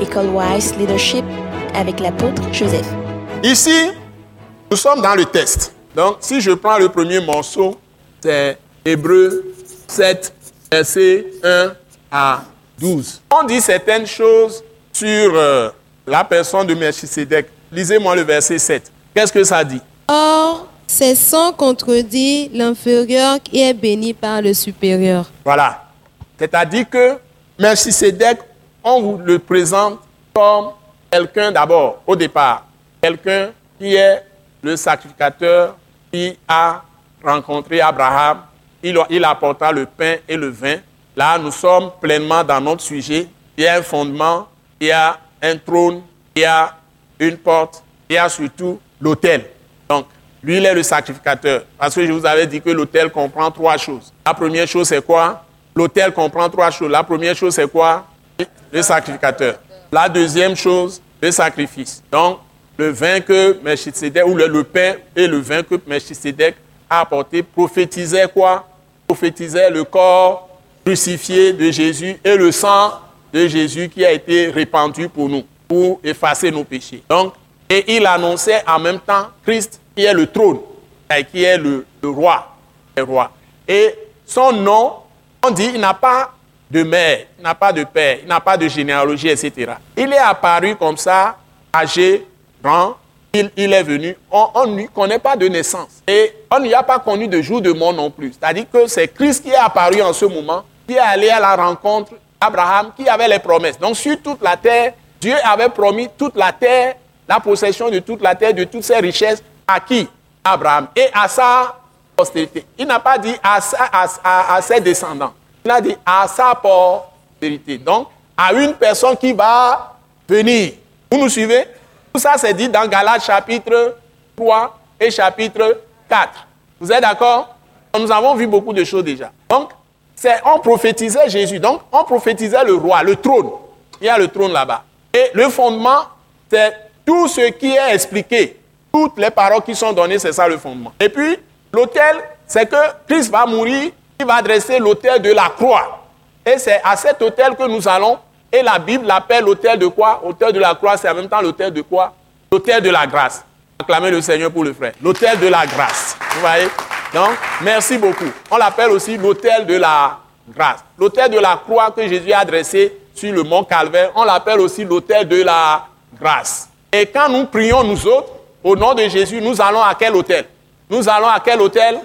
École Wise Leadership avec l'apôtre Joseph. Ici, nous sommes dans le test. Donc, si je prends le premier morceau, c'est Hébreu 7, verset 1 à 12. On dit certaines choses sur euh, la personne de Melchisedec. Lisez-moi le verset 7. Qu'est-ce que ça dit? Or, c'est sans contredit l'inférieur qui est béni par le supérieur. Voilà. C'est-à-dire que Melchisedec, on vous le présente comme quelqu'un d'abord, au départ, quelqu'un qui est le sacrificateur qui a rencontré Abraham. Il, il apporta le pain et le vin. Là, nous sommes pleinement dans notre sujet. Il y a un fondement, il y a un trône, il y a une porte, il y a surtout l'autel. Donc, lui, il est le sacrificateur. Parce que je vous avais dit que l'autel comprend trois choses. La première chose, c'est quoi? L'autel comprend trois choses. La première chose, c'est quoi? Le sacrificateur. La deuxième chose, le sacrifice. Donc, le vin que Melchisedec, ou le, pain et le vin que Melchisedec a apporté, prophétisait quoi? Prophétisait le corps crucifié de Jésus et le sang de Jésus qui a été répandu pour nous, pour effacer nos péchés. Donc, et il annonçait en même temps Christ qui est le trône, et qui est le, le roi. Et son nom, on dit, il n'a pas de mère, il n'a pas de père, il n'a pas de généalogie, etc. Il est apparu comme ça, âgé, grand, il, il est venu, on ne lui connaît pas de naissance. Et on n'y a pas connu de jour de mort non plus. C'est-à-dire que c'est Christ qui est apparu en ce moment, qui est allé à la rencontre d'Abraham, qui avait les promesses. Donc sur toute la terre, Dieu avait promis toute la terre, la possession de toute la terre, de toutes ses richesses, à qui? Abraham et à sa postérité. Il n'a pas dit à, sa, à, à, à ses descendants. Il a dit à sa postérité. Donc, à une personne qui va venir. Vous nous suivez? Tout ça, c'est dit dans Galates chapitre 3 et chapitre 4. Vous êtes d'accord? Nous avons vu beaucoup de choses déjà. Donc, on prophétisait Jésus. Donc, on prophétisait le roi, le trône. Il y a le trône là-bas. Et le fondement, c'est tout ce qui est expliqué. Toutes les paroles qui sont données, c'est ça le fondement. Et puis, l'autel, c'est que Christ va mourir, il va dresser l'autel de la croix. Et c'est à cet autel que nous allons, et la Bible l'appelle l'autel de quoi? L'autel de la croix, c'est en même temps l'autel de quoi? L'autel de la grâce. Acclamez le Seigneur pour le frère. L'autel de la grâce. Vous voyez? Donc, merci beaucoup. On l'appelle aussi l'autel de la grâce. L'autel de la croix que Jésus a dressé sur le mont Calvaire, on l'appelle aussi l'autel de la grâce. Et quand nous prions, nous autres, au nom de Jésus, nous allons à quel hôtel Nous allons à quel hôtel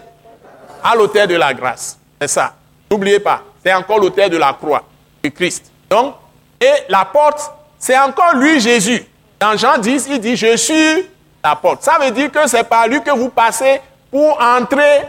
À l'hôtel de la grâce. C'est ça. N'oubliez pas, c'est encore l'hôtel de la croix de Christ. Donc, et la porte, c'est encore lui, Jésus. Dans Jean 10, il dit, je suis la porte. Ça veut dire que c'est par lui que vous passez pour entrer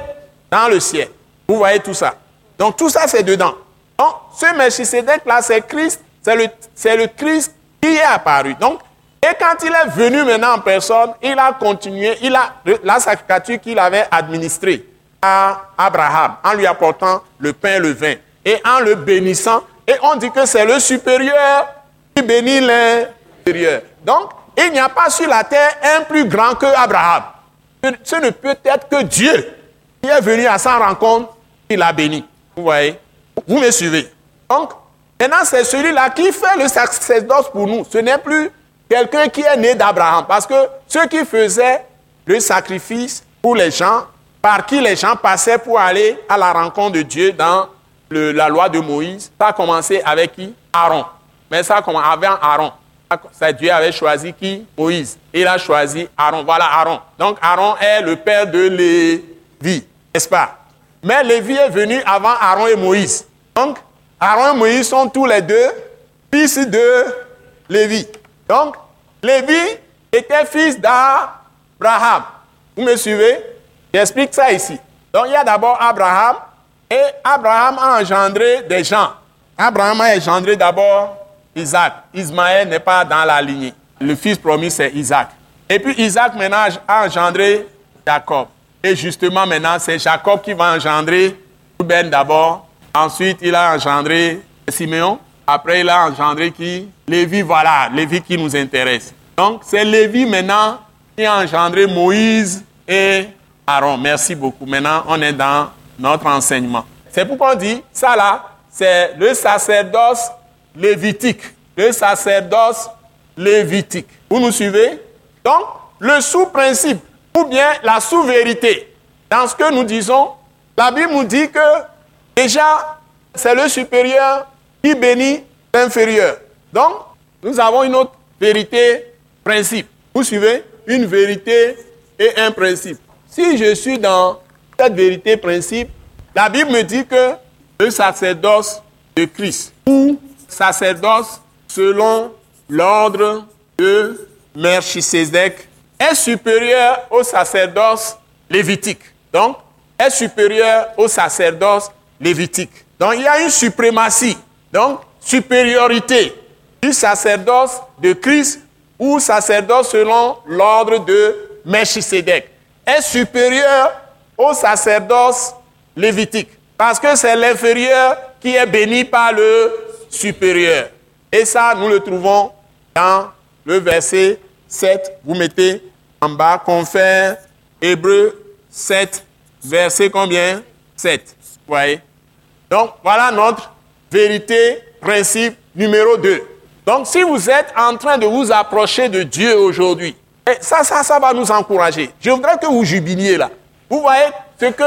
dans le ciel. Vous voyez tout ça. Donc, tout ça, c'est dedans. Donc, ce Melchisedec-là, c'est Christ, c'est le, c'est le Christ qui est apparu. Donc, et quand il est venu maintenant en personne, il a continué, il a la sacrificature qu'il avait administrée à Abraham en lui apportant le pain et le vin et en le bénissant. Et on dit que c'est le supérieur qui bénit l'inférieur. Donc, il n'y a pas sur la terre un plus grand que Abraham. Ce ne peut être que Dieu qui est venu à sa rencontre, qui l'a béni. Vous voyez Vous me suivez Donc, maintenant, c'est celui-là qui fait le sacerdoce pour nous. Ce n'est plus quelqu'un qui est né d'Abraham. Parce que ceux qui faisaient le sacrifice pour les gens, par qui les gens passaient pour aller à la rencontre de Dieu dans la loi de Moïse, ça a commencé avec qui? Aaron. Mais ça a commencé avec Aaron. Ça, Dieu avait choisi qui? Moïse. Il a choisi Aaron. Voilà Aaron. Donc Aaron est le père de Lévi, n'est-ce pas? Mais Lévi est venu avant Aaron et Moïse. Donc Aaron et Moïse sont tous les deux fils de Lévi. Donc, Lévi était fils d'Abraham. Vous me suivez? J'explique ça ici. Donc, il y a d'abord Abraham, et Abraham a engendré des gens. Abraham a engendré d'abord Isaac. Ismaël n'est pas dans la lignée. Le fils promis, c'est Isaac. Et puis Isaac maintenant a engendré Jacob. Et justement maintenant, c'est Jacob qui va engendrer Ruben d'abord. Ensuite, il a engendré Siméon. Après, il a engendré qui? Lévi, voilà, Lévi qui nous intéresse. Donc, c'est Lévi maintenant qui a engendré Moïse et Aaron. Merci beaucoup. Maintenant, on est dans notre enseignement. C'est pourquoi on dit, ça là, c'est le sacerdoce lévitique. le sacerdoce lévitique. Vous nous suivez? Donc, le sous-principe ou bien la sous-vérité dans ce que nous disons, la Bible nous dit que déjà, c'est le supérieur qui bénit l'inférieur. Donc, nous avons une autre vérité, principe. Vous suivez? Une vérité et un principe. Si je suis dans cette vérité, principe, la Bible me dit que le sacerdoce de Christ, ou sacerdoce selon l'ordre de Melchisedec, est supérieur au sacerdoce lévitique. Donc, est supérieur au sacerdoce lévitique. Donc, il y a une suprématie, donc supériorité du sacerdoce de Christ ou sacerdoce selon l'ordre de Melchisedec. Est supérieur au sacerdoce lévitique. Parce que c'est l'inférieur qui est béni par le supérieur. Et ça, nous le trouvons dans le verset 7. Vous mettez en bas, confère Hébreu 7, verset combien? 7. Vous voyez? Donc, voilà notre vérité, principe numéro 2. Donc, si vous êtes en train de vous approcher de Dieu aujourd'hui, ça, ça, ça va nous encourager. Je voudrais que vous jubiliez là. Vous voyez ce que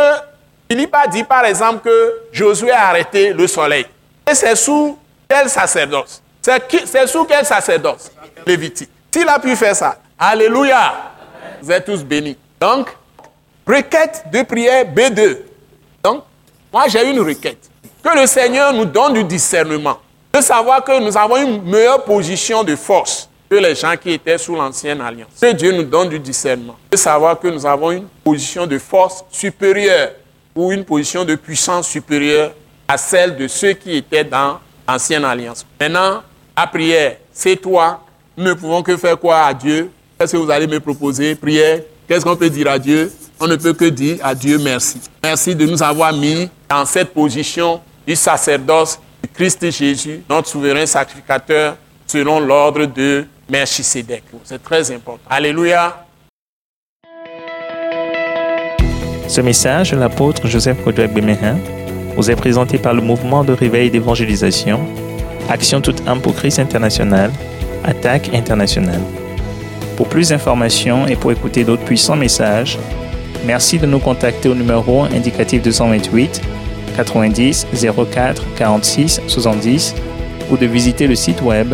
Philippe a dit, par exemple, que Josué a arrêté le soleil. Et c'est sous quel sacerdoce? C'est sous quel sacerdoce? Lévitique. S'il a pu faire ça, Alléluia, vous êtes tous bénis. Donc, requête de prière B2. Donc, moi j'ai une requête. Que le Seigneur nous donne du discernement. De savoir que nous avons une meilleure position de force que les gens qui étaient sous l'ancienne alliance. Que Dieu nous donne du discernement. De savoir que nous avons une position de force supérieure ou une position de puissance supérieure à celle de ceux qui étaient dans l'ancienne alliance. Maintenant, la prière, c'est toi. Nous ne pouvons que faire quoi à Dieu? Qu'est-ce que vous allez me proposer Prière? Qu'est-ce qu'on peut dire à Dieu? On ne peut que dire à Dieu merci. Merci de nous avoir mis dans cette position du sacerdoce de Christ Jésus, notre souverain sacrificateur, selon l'ordre de Melchisedec. C'est très important. Alléluia. Ce message de l'apôtre Joseph Kodouak Bemehin vous est présenté par le mouvement de réveil d'évangélisation, Action toute âme pour Christ international, Attaque internationale. Pour plus d'informations et pour écouter d'autres puissants messages, merci de nous contacter au numéro indicatif 228 90 04 46 70 ou de visiter le site web